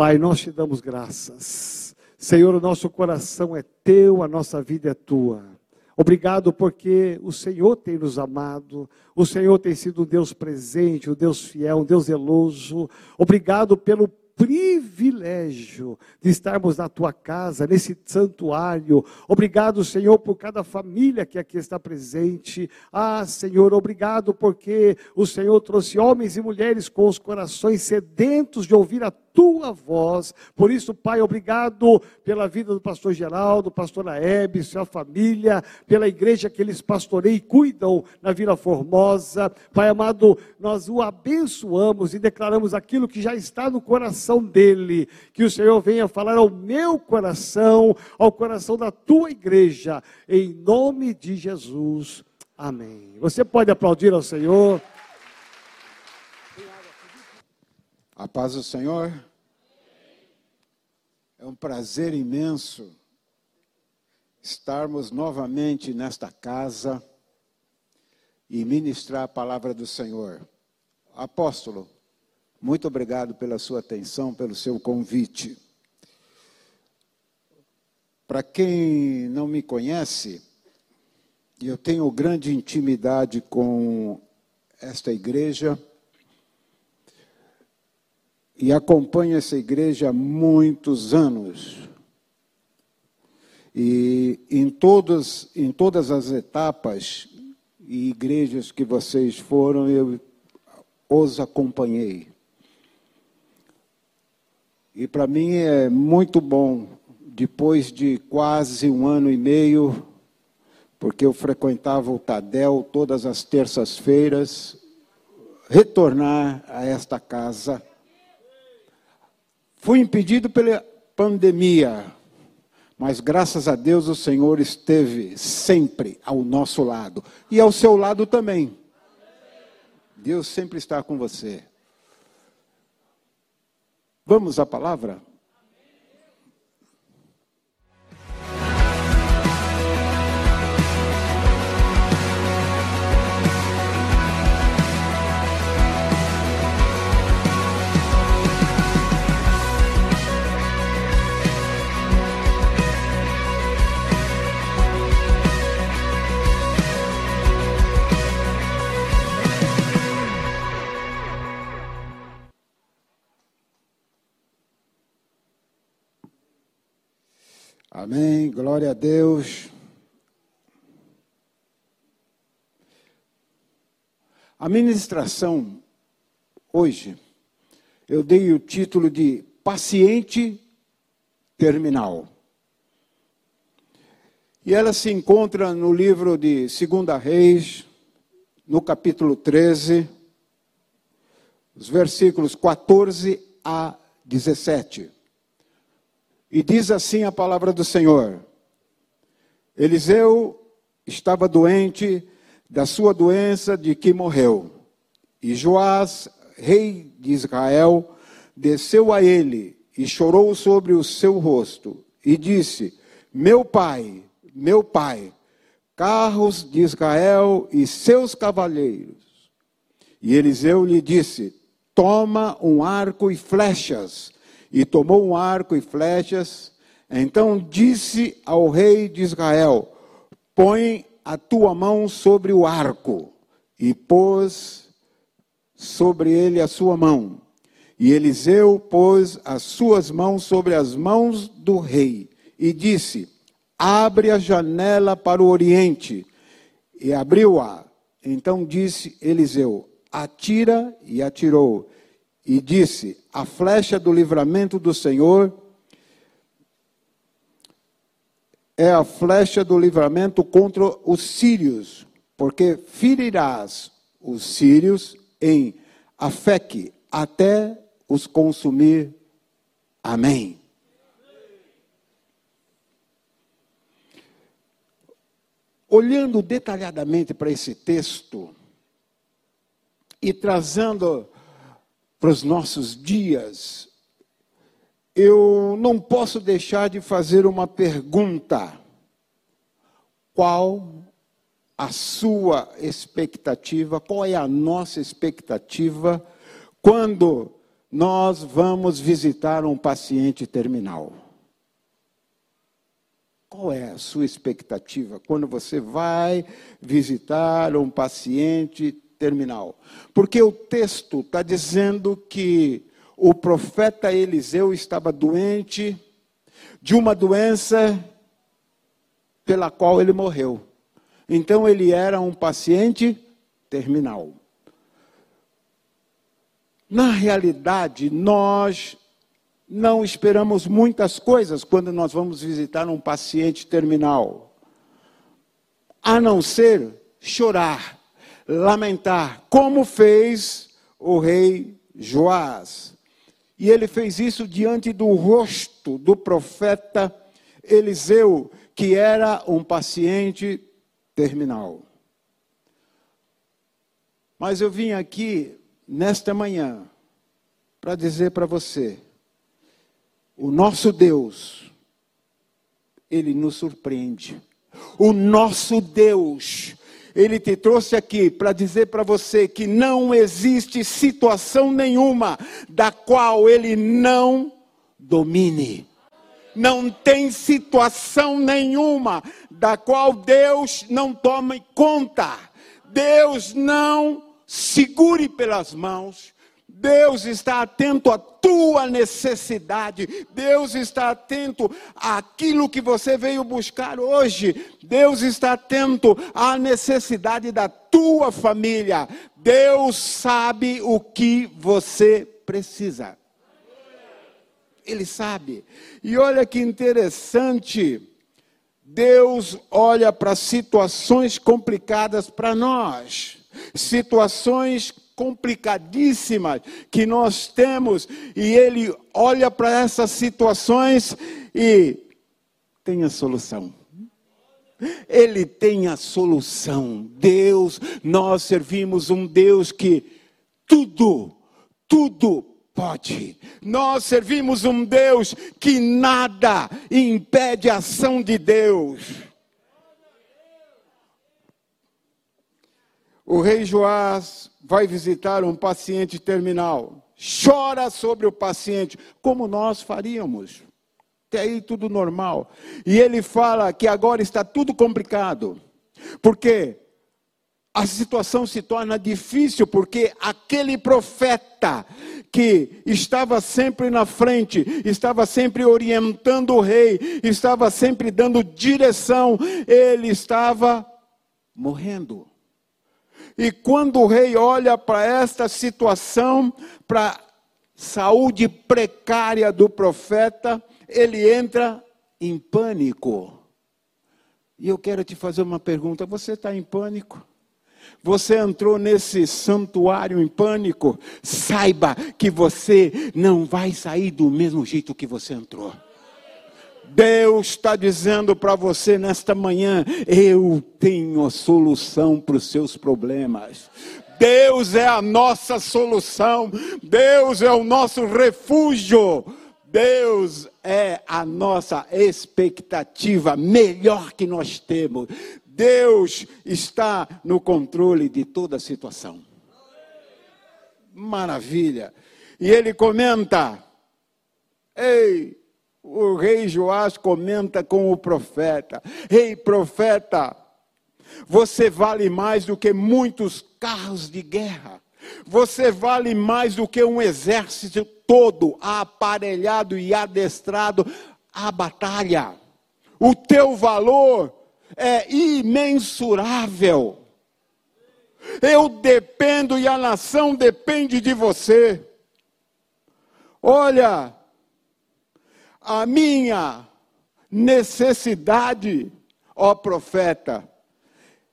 Pai, nós te damos graças. Senhor, o nosso coração é teu, a nossa vida é tua. Obrigado porque o Senhor tem nos amado, o Senhor tem sido um Deus presente, um Deus fiel, um Deus zeloso. Obrigado pelo privilégio de estarmos na tua casa, nesse santuário. Obrigado, Senhor, por cada família que aqui está presente. Ah, Senhor, obrigado porque o Senhor trouxe homens e mulheres com os corações sedentos de ouvir a tua voz. Por isso, Pai, obrigado pela vida do pastor Geraldo, pastor Aebe, sua família, pela igreja que eles pastoreiam e cuidam na Vila Formosa. Pai amado, nós o abençoamos e declaramos aquilo que já está no coração dele. Que o Senhor venha falar ao meu coração, ao coração da tua igreja, em nome de Jesus. Amém. Você pode aplaudir ao Senhor. A paz do Senhor. É um prazer imenso estarmos novamente nesta casa e ministrar a palavra do Senhor. Apóstolo, muito obrigado pela sua atenção, pelo seu convite. Para quem não me conhece, eu tenho grande intimidade com esta igreja e acompanho essa igreja há muitos anos. E em todas, em todas as etapas e igrejas que vocês foram, eu os acompanhei. E para mim é muito bom, depois de quase um ano e meio, porque eu frequentava o Tadel todas as terças-feiras, retornar a esta casa Fui impedido pela pandemia, mas graças a Deus o Senhor esteve sempre ao nosso lado e ao seu lado também. Deus sempre está com você. Vamos à palavra? Glória a Deus. A ministração hoje, eu dei o título de Paciente Terminal. E ela se encontra no livro de 2 Reis, no capítulo 13, os versículos 14 a 17. E diz assim a palavra do Senhor: Eliseu estava doente da sua doença de que morreu. E Joás, rei de Israel, desceu a ele e chorou sobre o seu rosto e disse: Meu pai, meu pai, carros de Israel e seus cavaleiros. E Eliseu lhe disse: Toma um arco e flechas e tomou um arco e flechas. Então disse ao rei de Israel: Põe a tua mão sobre o arco. E pôs sobre ele a sua mão. E Eliseu pôs as suas mãos sobre as mãos do rei e disse: Abre a janela para o oriente. E abriu-a. Então disse Eliseu: Atira, e atirou e disse: A flecha do livramento do Senhor é a flecha do livramento contra os sírios, porque ferirás os sírios em Afeque até os consumir. Amém. Olhando detalhadamente para esse texto e trazendo para os nossos dias, eu não posso deixar de fazer uma pergunta. Qual a sua expectativa, qual é a nossa expectativa quando nós vamos visitar um paciente terminal. Qual é a sua expectativa quando você vai visitar um paciente terminal? Porque o texto está dizendo que o profeta Eliseu estava doente de uma doença pela qual ele morreu. Então ele era um paciente terminal. Na realidade, nós não esperamos muitas coisas quando nós vamos visitar um paciente terminal, a não ser chorar, lamentar, como fez o rei Joás. E ele fez isso diante do rosto do profeta Eliseu, que era um paciente terminal. Mas eu vim aqui nesta manhã para dizer para você: o nosso Deus, ele nos surpreende. O nosso Deus, ele te trouxe aqui para dizer para você que não existe situação nenhuma da qual ele não domine. Não tem situação nenhuma da qual Deus não tome conta. Deus não segure pelas mãos. Deus está atento à tua necessidade. Deus está atento àquilo que você veio buscar hoje. Deus está atento à necessidade da tua família. Deus sabe o que você precisa. Ele sabe. E olha que interessante. Deus olha para situações complicadas para nós situações complicadíssimas que nós temos, e ele olha para essas situações e tem a solução. Ele tem a solução. Deus, nós servimos um Deus que tudo, tudo pode. Nós servimos um Deus que nada impede a ação de Deus. O rei Joás vai visitar um paciente terminal, chora sobre o paciente, como nós faríamos. Até aí tudo normal. E ele fala que agora está tudo complicado, porque a situação se torna difícil, porque aquele profeta que estava sempre na frente, estava sempre orientando o rei, estava sempre dando direção, ele estava morrendo. E quando o rei olha para esta situação, para a saúde precária do profeta, ele entra em pânico. E eu quero te fazer uma pergunta: você está em pânico? Você entrou nesse santuário em pânico? Saiba que você não vai sair do mesmo jeito que você entrou. Deus está dizendo para você nesta manhã: eu tenho a solução para os seus problemas. Deus é a nossa solução, Deus é o nosso refúgio, Deus é a nossa expectativa melhor que nós temos. Deus está no controle de toda a situação. Maravilha. E ele comenta: Ei, o rei Joás comenta com o profeta: Ei, profeta, você vale mais do que muitos carros de guerra. Você vale mais do que um exército todo aparelhado e adestrado à batalha. O teu valor é imensurável. Eu dependo e a nação depende de você. Olha, a minha necessidade, ó profeta,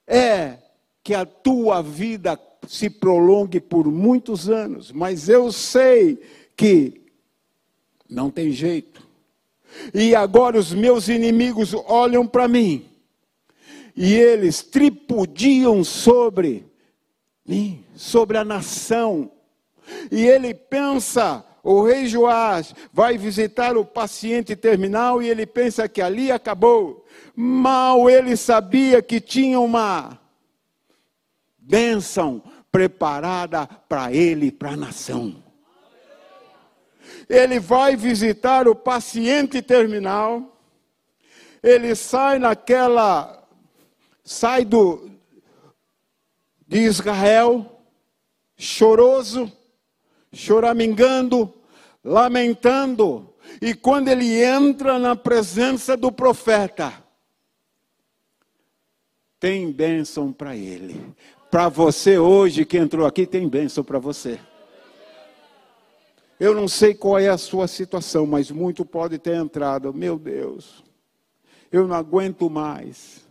é que a tua vida se prolongue por muitos anos, mas eu sei que não tem jeito. E agora os meus inimigos olham para mim e eles tripudiam sobre mim, sobre a nação. E ele pensa o rei Joás vai visitar o paciente terminal e ele pensa que ali acabou. Mal ele sabia que tinha uma bênção preparada para ele para a nação. ele vai visitar o paciente terminal, ele sai naquela, sai do, de Israel, choroso, choramingando, lamentando, e quando ele entra na presença do profeta, tem bênção para ele. Para você hoje que entrou aqui, tem bênção para você. Eu não sei qual é a sua situação, mas muito pode ter entrado. Meu Deus, eu não aguento mais.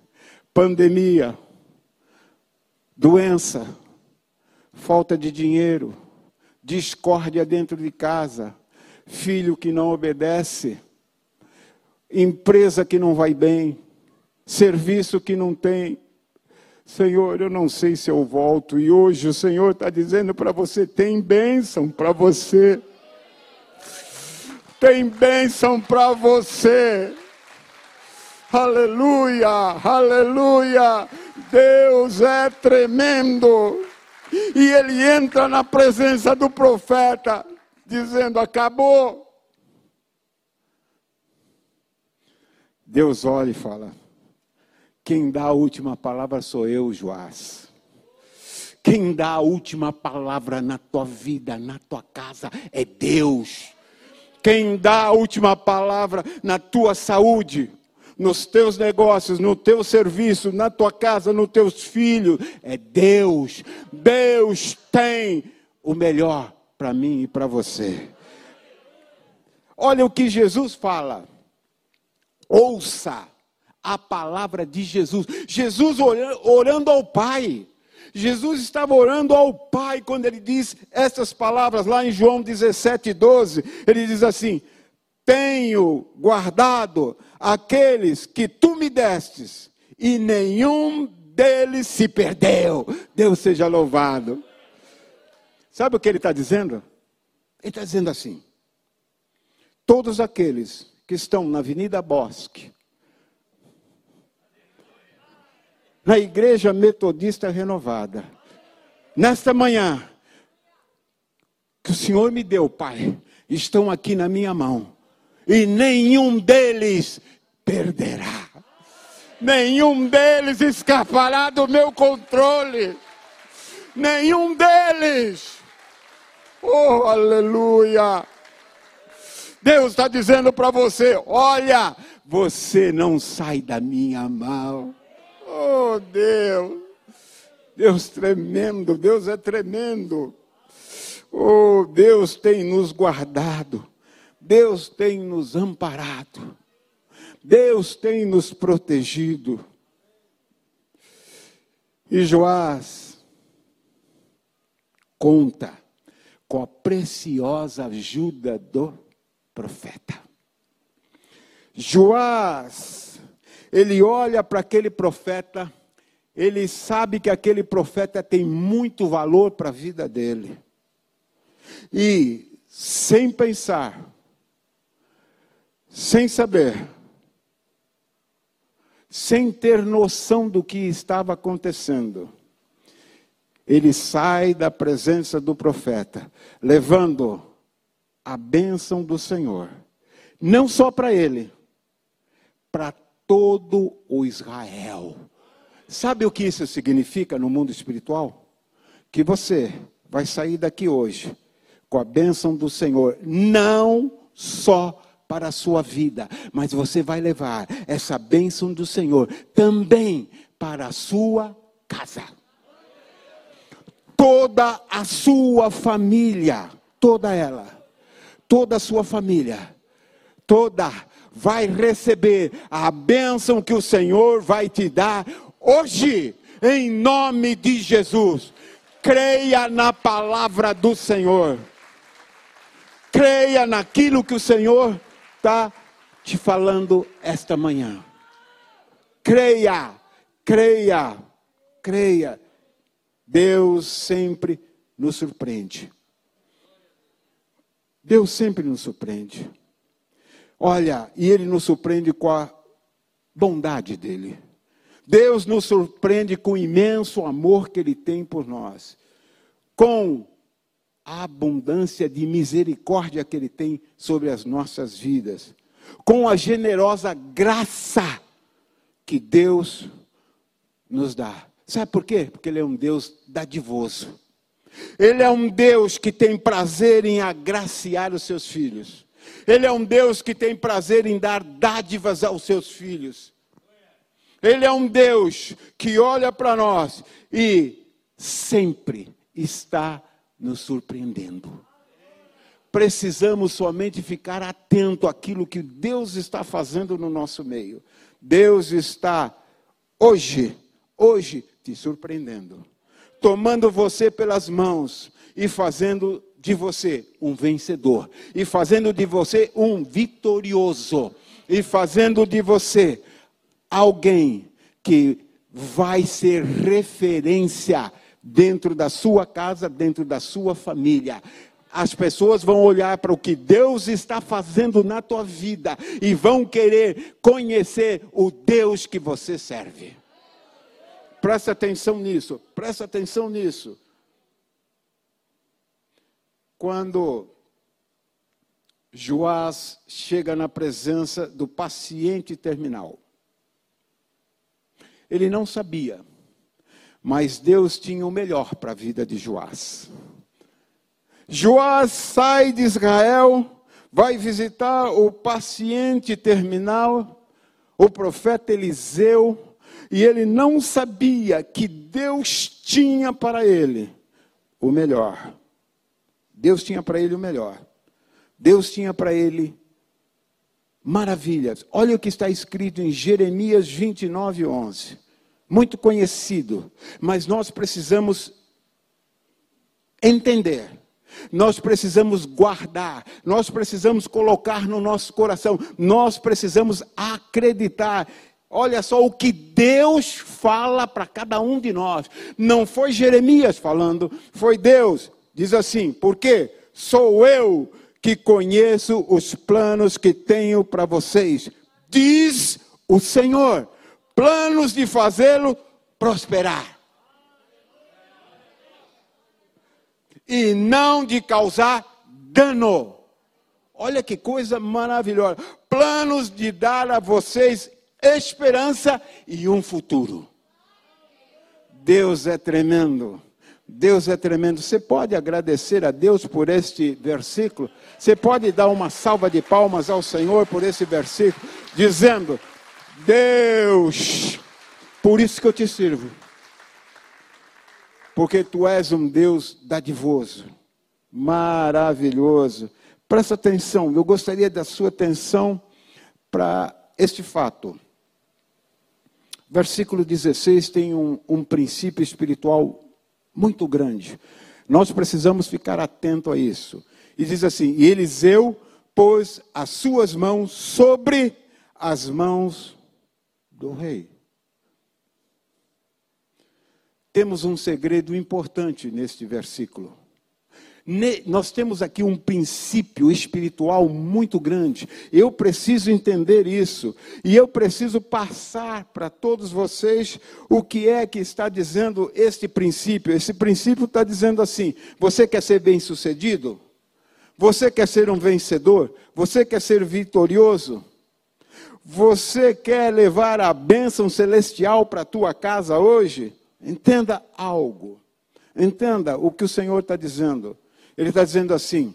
Pandemia, doença, falta de dinheiro, discórdia dentro de casa, filho que não obedece, empresa que não vai bem, serviço que não tem. Senhor, eu não sei se eu volto, e hoje o Senhor está dizendo para você: tem bênção para você. Tem bênção para você. Aleluia, aleluia. Deus é tremendo. E ele entra na presença do profeta, dizendo: acabou. Deus olha e fala: quem dá a última palavra sou eu, Joás. Quem dá a última palavra na tua vida, na tua casa, é Deus. Quem dá a última palavra na tua saúde, nos teus negócios, no teu serviço, na tua casa, nos teus filhos, é Deus. Deus tem o melhor para mim e para você. Olha o que Jesus fala. Ouça a palavra de Jesus. Jesus orando ao Pai. Jesus estava orando ao Pai quando ele diz essas palavras lá em João 17, 12. Ele diz assim: Tenho guardado aqueles que tu me destes, e nenhum deles se perdeu. Deus seja louvado. Sabe o que ele está dizendo? Ele está dizendo assim: todos aqueles que estão na Avenida Bosque, na Igreja Metodista Renovada. Nesta manhã, que o Senhor me deu, Pai, estão aqui na minha mão, e nenhum deles perderá, nenhum deles escapará do meu controle, nenhum deles, oh aleluia. Deus está dizendo para você: olha, você não sai da minha mão. Oh, Deus. Deus tremendo, Deus é tremendo. Oh, Deus tem nos guardado. Deus tem nos amparado. Deus tem nos protegido. E Joás conta com a preciosa ajuda do profeta. Joás ele olha para aquele profeta, ele sabe que aquele profeta tem muito valor para a vida dele. E, sem pensar, sem saber, sem ter noção do que estava acontecendo, ele sai da presença do profeta, levando a bênção do Senhor, não só para ele, para todo o Israel. Sabe o que isso significa no mundo espiritual? Que você vai sair daqui hoje com a bênção do Senhor, não só para a sua vida, mas você vai levar essa bênção do Senhor também para a sua casa. Toda a sua família, toda ela, toda a sua família, toda vai receber a bênção que o Senhor vai te dar hoje, em nome de Jesus. Creia na palavra do Senhor. Creia naquilo que o Senhor está te falando esta manhã. Creia, creia, creia. Deus sempre nos surpreende. Deus sempre nos surpreende. Olha, e ele nos surpreende com a bondade dele. Deus nos surpreende com o imenso amor que ele tem por nós, com abundância de misericórdia que Ele tem sobre as nossas vidas, com a generosa graça que Deus nos dá. Sabe por quê? Porque Ele é um Deus dadivoso. Ele é um Deus que tem prazer em agraciar os seus filhos. Ele é um Deus que tem prazer em dar dádivas aos seus filhos. Ele é um Deus que olha para nós e sempre está nos surpreendendo. Precisamos somente ficar atento àquilo que Deus está fazendo no nosso meio. Deus está hoje, hoje te surpreendendo, tomando você pelas mãos e fazendo de você um vencedor, e fazendo de você um vitorioso, e fazendo de você alguém que vai ser referência dentro da sua casa, dentro da sua família. As pessoas vão olhar para o que Deus está fazendo na tua vida e vão querer conhecer o Deus que você serve. Presta atenção nisso, presta atenção nisso. Quando Joás chega na presença do paciente terminal, ele não sabia mas Deus tinha o melhor para a vida de Joás. Joás sai de Israel, vai visitar o paciente terminal, o profeta Eliseu, e ele não sabia que Deus tinha para ele o melhor. Deus tinha para ele o melhor. Deus tinha para ele maravilhas. Olha o que está escrito em Jeremias 29, 11 muito conhecido, mas nós precisamos entender. Nós precisamos guardar, nós precisamos colocar no nosso coração, nós precisamos acreditar. Olha só o que Deus fala para cada um de nós. Não foi Jeremias falando, foi Deus. Diz assim: porque sou eu que conheço os planos que tenho para vocês, diz o Senhor planos de fazê-lo prosperar. E não de causar dano. Olha que coisa maravilhosa. Planos de dar a vocês esperança e um futuro. Deus é tremendo. Deus é tremendo. Você pode agradecer a Deus por este versículo? Você pode dar uma salva de palmas ao Senhor por esse versículo, dizendo: Deus, por isso que eu te sirvo. Porque tu és um Deus dadivoso, maravilhoso. Presta atenção, eu gostaria da sua atenção para este fato. Versículo 16 tem um, um princípio espiritual muito grande. Nós precisamos ficar atento a isso. E diz assim: E Eliseu pôs as suas mãos sobre as mãos do rei. Temos um segredo importante neste versículo. Nós temos aqui um princípio espiritual muito grande. Eu preciso entender isso. E eu preciso passar para todos vocês o que é que está dizendo este princípio. Esse princípio está dizendo assim: você quer ser bem sucedido? Você quer ser um vencedor? Você quer ser vitorioso? Você quer levar a bênção celestial para a tua casa hoje? Entenda algo. Entenda o que o Senhor está dizendo. Ele está dizendo assim: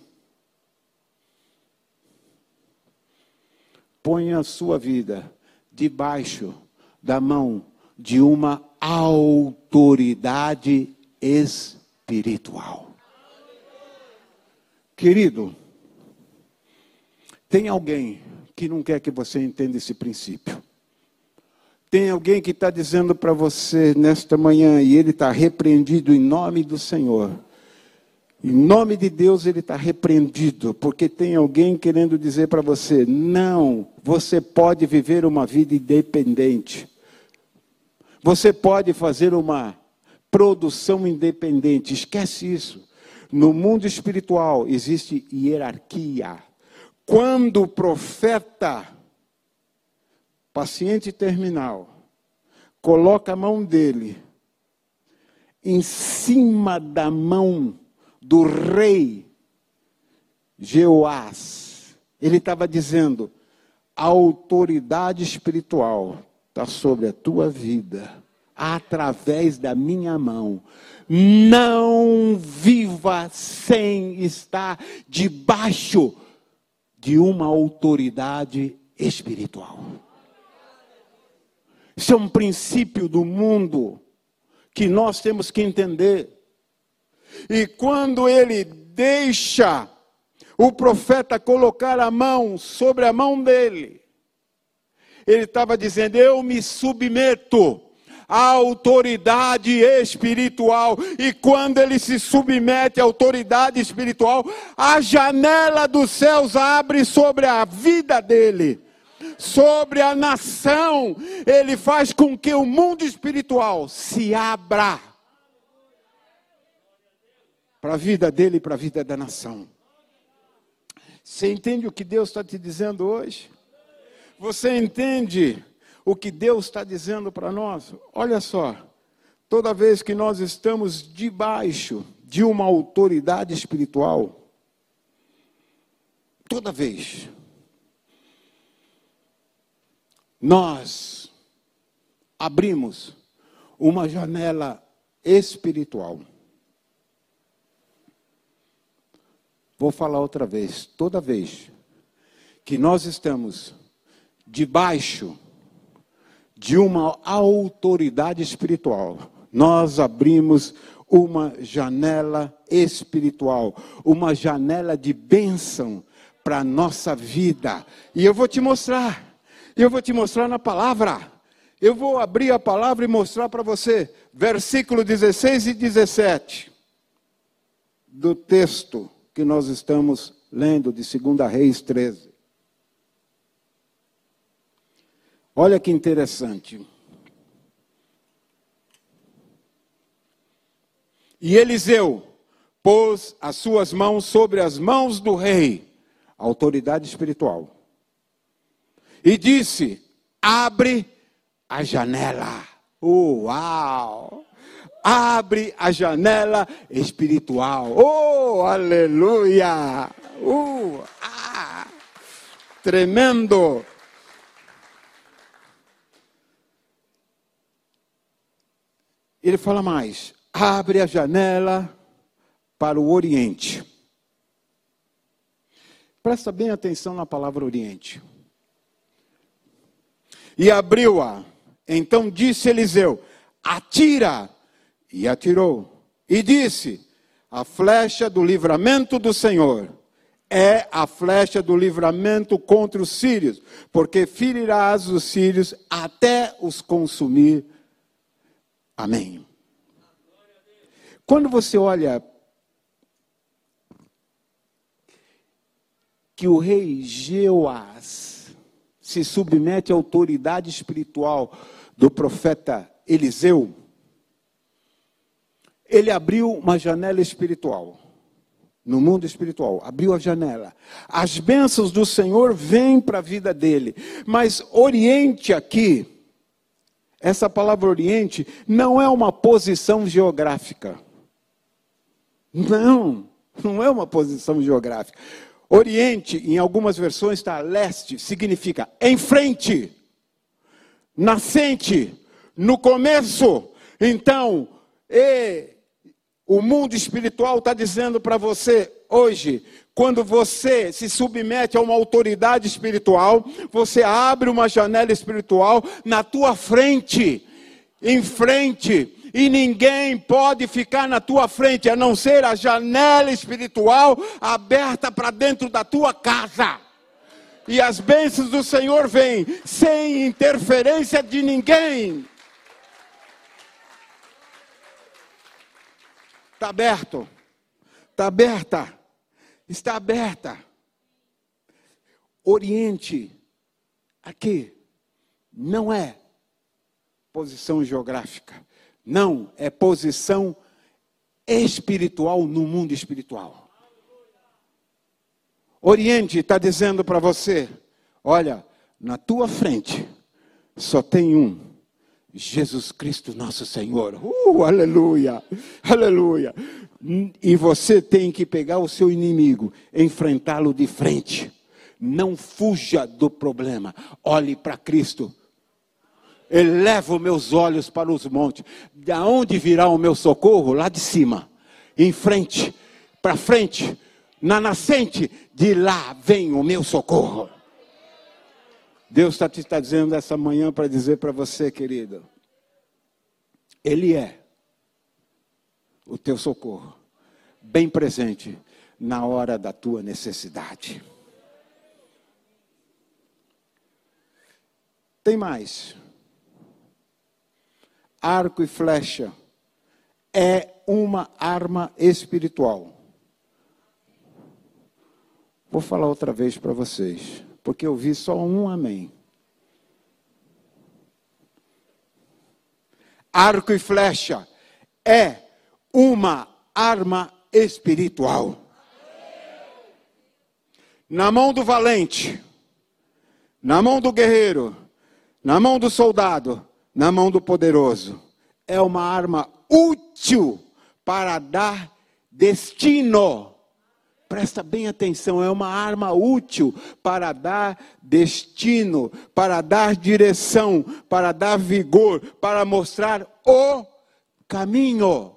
ponha a sua vida debaixo da mão de uma autoridade espiritual. Querido, tem alguém que não quer que você entenda esse princípio. Tem alguém que está dizendo para você nesta manhã, e ele está repreendido em nome do Senhor. Em nome de Deus ele está repreendido, porque tem alguém querendo dizer para você: não, você pode viver uma vida independente. Você pode fazer uma produção independente. Esquece isso. No mundo espiritual existe hierarquia. Quando o profeta, paciente terminal, coloca a mão dele em cima da mão do rei Jeoás. Ele estava dizendo: a autoridade espiritual está sobre a tua vida, através da minha mão. Não viva sem estar debaixo de uma autoridade espiritual. Isso é um princípio do mundo que nós temos que entender. E quando ele deixa o profeta colocar a mão sobre a mão dele, ele estava dizendo: Eu me submeto à autoridade espiritual. E quando ele se submete à autoridade espiritual, a janela dos céus abre sobre a vida dele sobre a nação, ele faz com que o mundo espiritual se abra para a vida dele e para a vida da nação. Você entende o que Deus está te dizendo hoje? Você entende o que Deus está dizendo para nós? Olha só, toda vez que nós estamos debaixo de uma autoridade espiritual, toda vez, nós abrimos uma janela espiritual. Vou falar outra vez, toda vez que nós estamos debaixo de uma autoridade espiritual, nós abrimos uma janela espiritual, uma janela de bênção para a nossa vida. E eu vou te mostrar. Eu vou te mostrar na palavra. Eu vou abrir a palavra e mostrar para você, versículo 16 e 17 do texto que nós estamos lendo de 2 Reis 13. Olha que interessante. E Eliseu pôs as suas mãos sobre as mãos do rei, autoridade espiritual e disse: Abre a janela. Uau! Abre a janela espiritual. Oh, aleluia! Uh, ah, tremendo! Ele fala mais: abre a janela para o Oriente. Presta bem atenção na palavra Oriente e abriu-a. Então disse Eliseu: Atira! E atirou. E disse: A flecha do livramento do Senhor é a flecha do livramento contra os sírios, porque ferirás os sírios até os consumir. Amém. Quando você olha que o rei Jeoás se submete à autoridade espiritual do profeta Eliseu, ele abriu uma janela espiritual. No mundo espiritual, abriu a janela. As bênçãos do Senhor vêm para a vida dele. Mas Oriente aqui, essa palavra Oriente, não é uma posição geográfica. Não, não é uma posição geográfica. Oriente, em algumas versões está leste, significa em frente, nascente, no começo. Então, e, o mundo espiritual está dizendo para você hoje, quando você se submete a uma autoridade espiritual, você abre uma janela espiritual na tua frente, em frente e ninguém pode ficar na tua frente a não ser a janela espiritual aberta para dentro da tua casa. E as bênçãos do Senhor vêm sem interferência de ninguém. Está aberto. Está aberta. Está aberta. Oriente, aqui, não é posição geográfica não, é posição espiritual no mundo espiritual. Oriente está dizendo para você: olha, na tua frente só tem um, Jesus Cristo, nosso Senhor. Uh, aleluia, aleluia. E você tem que pegar o seu inimigo, enfrentá-lo de frente. Não fuja do problema. Olhe para Cristo. Elevo meus olhos para os montes. De onde virá o meu socorro? Lá de cima. Em frente, para frente, na nascente, de lá vem o meu socorro. Deus está te está dizendo essa manhã para dizer para você, querido, Ele é o teu socorro, bem presente na hora da tua necessidade. Tem mais. Arco e flecha é uma arma espiritual. Vou falar outra vez para vocês porque eu vi só um amém. Arco e flecha é uma arma espiritual. Na mão do valente, na mão do guerreiro, na mão do soldado, na mão do poderoso. É uma arma útil para dar destino Presta bem atenção, é uma arma útil para dar destino, para dar direção, para dar vigor, para mostrar o caminho.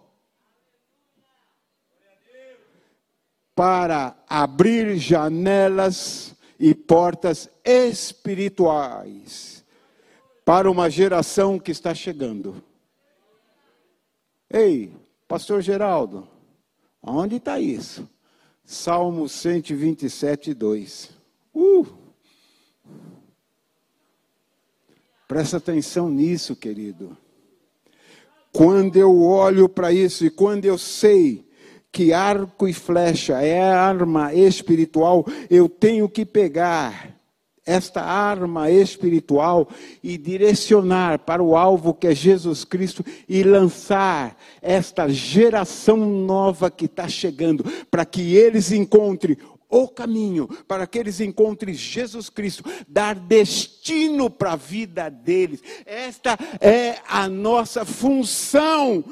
Para abrir janelas e portas espirituais para uma geração que está chegando. Ei, Pastor Geraldo, onde está isso? Salmo 127, 2. Uh! Presta atenção nisso, querido. Quando eu olho para isso e quando eu sei que arco e flecha é arma espiritual, eu tenho que pegar esta arma espiritual e direcionar para o alvo que é Jesus Cristo e lançar esta geração nova que está chegando, para que eles encontrem o caminho, para que eles encontrem Jesus Cristo, dar destino para a vida deles. Esta é a nossa função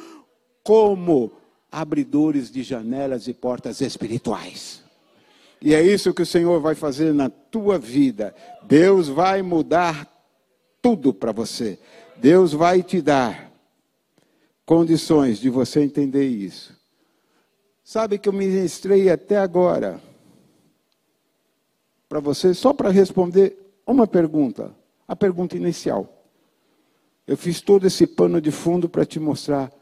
como abridores de janelas e portas espirituais. E é isso que o Senhor vai fazer na tua vida. Deus vai mudar tudo para você. Deus vai te dar condições de você entender isso. Sabe que eu ministrei até agora para você só para responder uma pergunta, a pergunta inicial. Eu fiz todo esse pano de fundo para te mostrar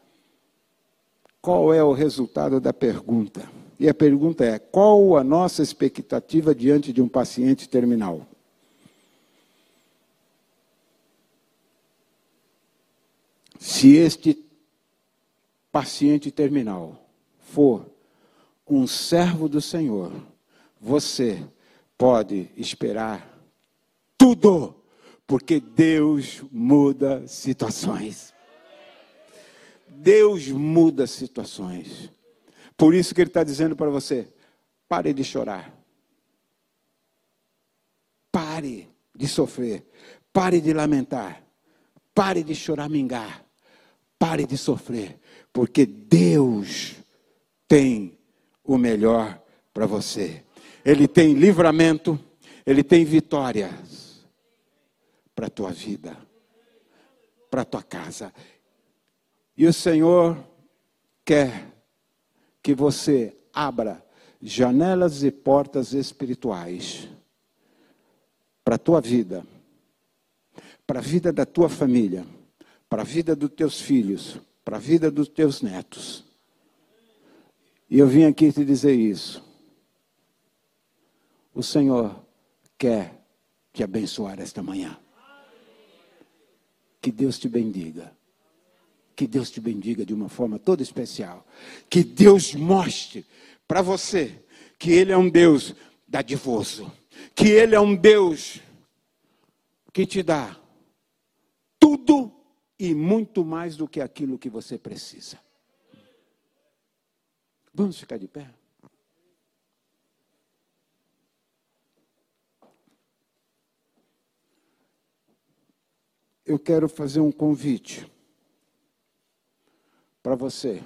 qual é o resultado da pergunta. E a pergunta é: qual a nossa expectativa diante de um paciente terminal? Se este paciente terminal for um servo do Senhor, você pode esperar tudo, porque Deus muda situações. Deus muda situações. Por isso que ele está dizendo para você: pare de chorar. Pare de sofrer. Pare de lamentar. Pare de choramingar. Pare de sofrer. Porque Deus tem o melhor para você. Ele tem livramento, ele tem vitórias para a tua vida, para a tua casa. E o Senhor quer que você abra janelas e portas espirituais para a tua vida, para a vida da tua família, para a vida dos teus filhos, para a vida dos teus netos. E eu vim aqui te dizer isso. O Senhor quer te abençoar esta manhã. Que Deus te bendiga. Que Deus te bendiga de uma forma toda especial. Que Deus mostre para você que Ele é um Deus dadivoso. Que Ele é um Deus que te dá tudo e muito mais do que aquilo que você precisa. Vamos ficar de pé? eu quero fazer um convite para você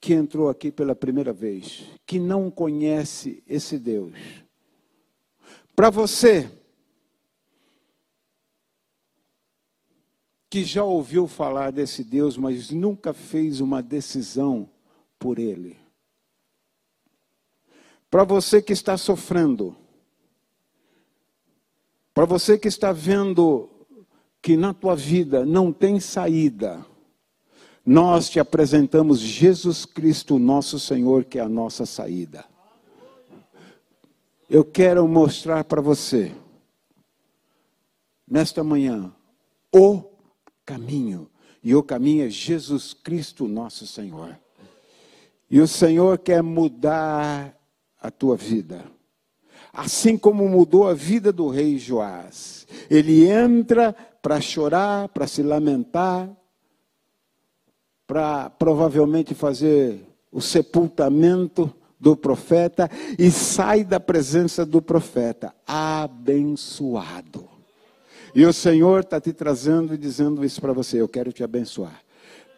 que entrou aqui pela primeira vez, que não conhece esse Deus. Para você que já ouviu falar desse Deus, mas nunca fez uma decisão por Ele. Para você que está sofrendo, para você que está vendo que na tua vida não tem saída, nós te apresentamos Jesus Cristo, nosso Senhor, que é a nossa saída. Eu quero mostrar para você, nesta manhã, o caminho. E o caminho é Jesus Cristo, nosso Senhor. E o Senhor quer mudar a tua vida. Assim como mudou a vida do rei Joás. Ele entra para chorar, para se lamentar, para provavelmente fazer o sepultamento do profeta e sai da presença do profeta abençoado. E o Senhor está te trazendo e dizendo isso para você: eu quero te abençoar.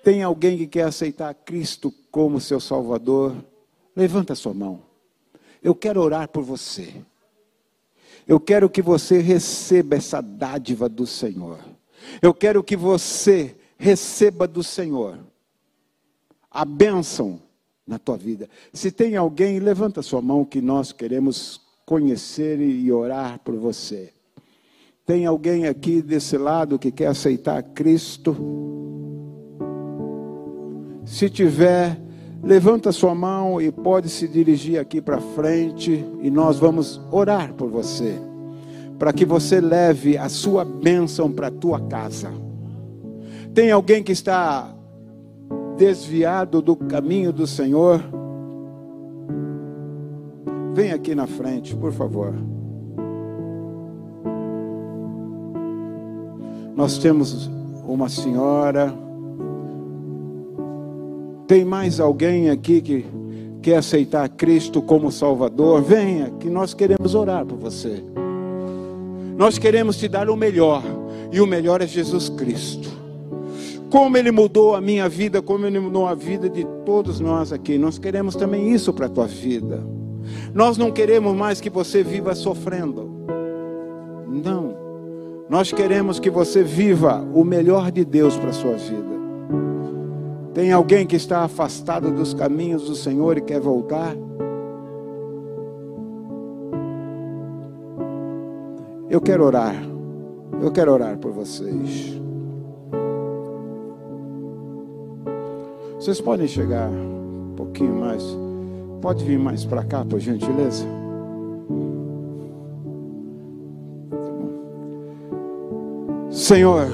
Tem alguém que quer aceitar Cristo como seu Salvador? Levanta sua mão. Eu quero orar por você. Eu quero que você receba essa dádiva do Senhor. Eu quero que você receba do Senhor a bênção na tua vida. Se tem alguém, levanta sua mão que nós queremos conhecer e orar por você. Tem alguém aqui desse lado que quer aceitar Cristo? Se tiver, levanta sua mão e pode se dirigir aqui para frente e nós vamos orar por você, para que você leve a sua bênção para a tua casa. Tem alguém que está desviado do caminho do Senhor? Vem aqui na frente, por favor. Nós temos uma senhora. Tem mais alguém aqui que quer aceitar Cristo como Salvador? Venha, que nós queremos orar por você. Nós queremos te dar o melhor, e o melhor é Jesus Cristo. Como Ele mudou a minha vida, como Ele mudou a vida de todos nós aqui. Nós queremos também isso para a tua vida. Nós não queremos mais que você viva sofrendo. Não. Nós queremos que você viva o melhor de Deus para a sua vida. Tem alguém que está afastado dos caminhos do Senhor e quer voltar? Eu quero orar. Eu quero orar por vocês. Vocês podem chegar um pouquinho mais. Pode vir mais para cá, por gentileza. Senhor,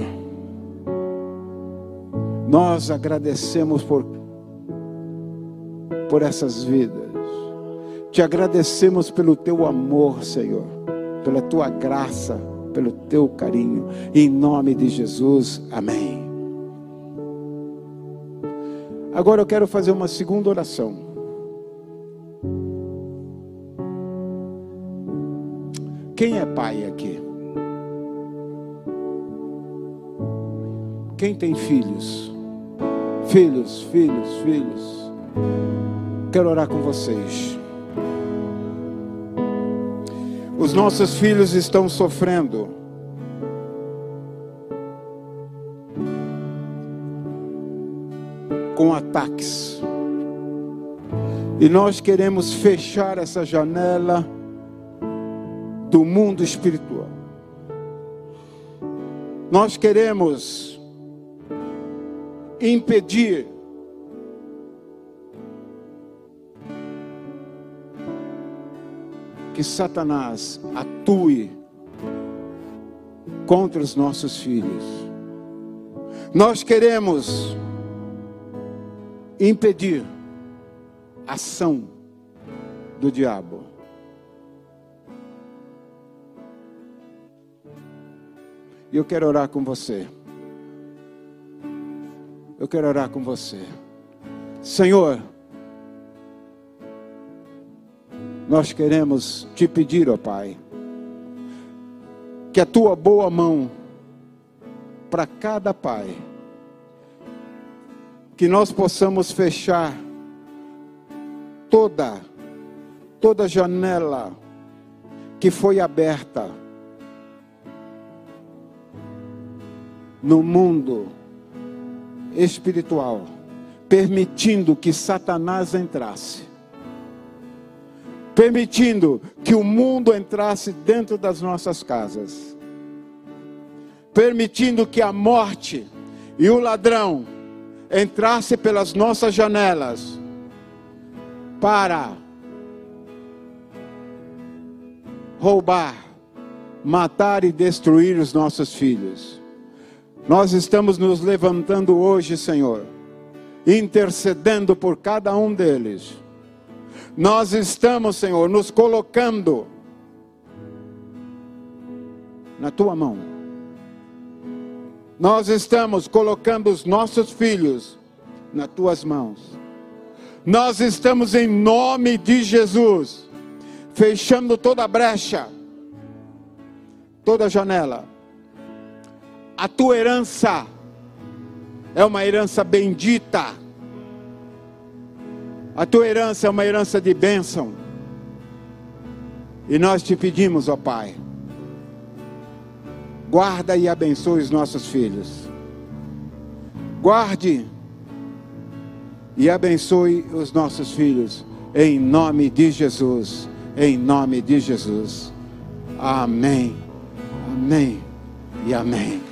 nós agradecemos por, por essas vidas. Te agradecemos pelo teu amor, Senhor, pela tua graça, pelo teu carinho. Em nome de Jesus, amém. Agora eu quero fazer uma segunda oração. Quem é pai aqui? Quem tem filhos? Filhos, filhos, filhos. Quero orar com vocês. Os nossos filhos estão sofrendo. Com ataques. E nós queremos fechar essa janela do mundo espiritual. Nós queremos impedir que Satanás atue contra os nossos filhos. Nós queremos impedir a ação do diabo. E eu quero orar com você eu quero orar com você. Senhor, nós queremos te pedir, ó Pai, que a tua boa mão para cada pai, que nós possamos fechar toda, toda janela que foi aberta no mundo espiritual, permitindo que Satanás entrasse, permitindo que o mundo entrasse dentro das nossas casas, permitindo que a morte e o ladrão entrasse pelas nossas janelas para roubar, matar e destruir os nossos filhos. Nós estamos nos levantando hoje, Senhor, intercedendo por cada um deles. Nós estamos, Senhor, nos colocando na tua mão. Nós estamos colocando os nossos filhos nas tuas mãos. Nós estamos em nome de Jesus, fechando toda brecha, toda janela. A tua herança é uma herança bendita. A tua herança é uma herança de bênção. E nós te pedimos, ó Pai, guarda e abençoe os nossos filhos. Guarde e abençoe os nossos filhos, em nome de Jesus. Em nome de Jesus. Amém. Amém e amém.